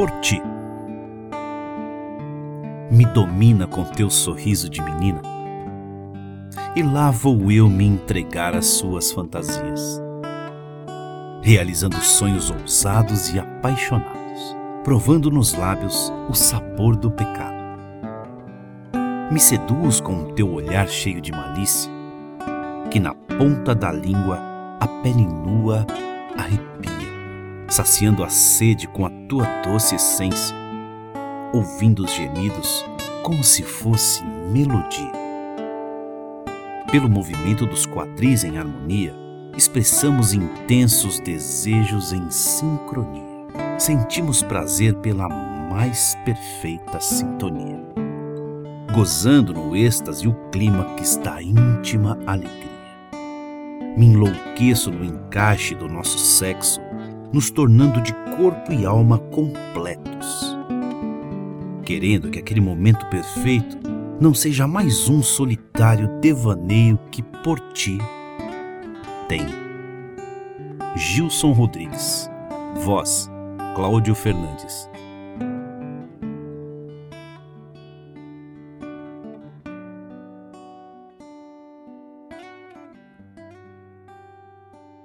por ti. Me domina com teu sorriso de menina, e lá vou eu me entregar às suas fantasias, realizando sonhos ousados e apaixonados, provando nos lábios o sabor do pecado. Me seduz com o teu olhar cheio de malícia, que na ponta da língua a pele nua saciando a sede com a tua doce essência, ouvindo os gemidos como se fosse melodia. Pelo movimento dos quadris em harmonia, expressamos intensos desejos em sincronia. Sentimos prazer pela mais perfeita sintonia. Gozando no êxtase o clímax da íntima alegria. Me enlouqueço no encaixe do nosso sexo, nos tornando de corpo e alma completos. Querendo que aquele momento perfeito não seja mais um solitário devaneio que por ti tem. Gilson Rodrigues. Voz: Cláudio Fernandes.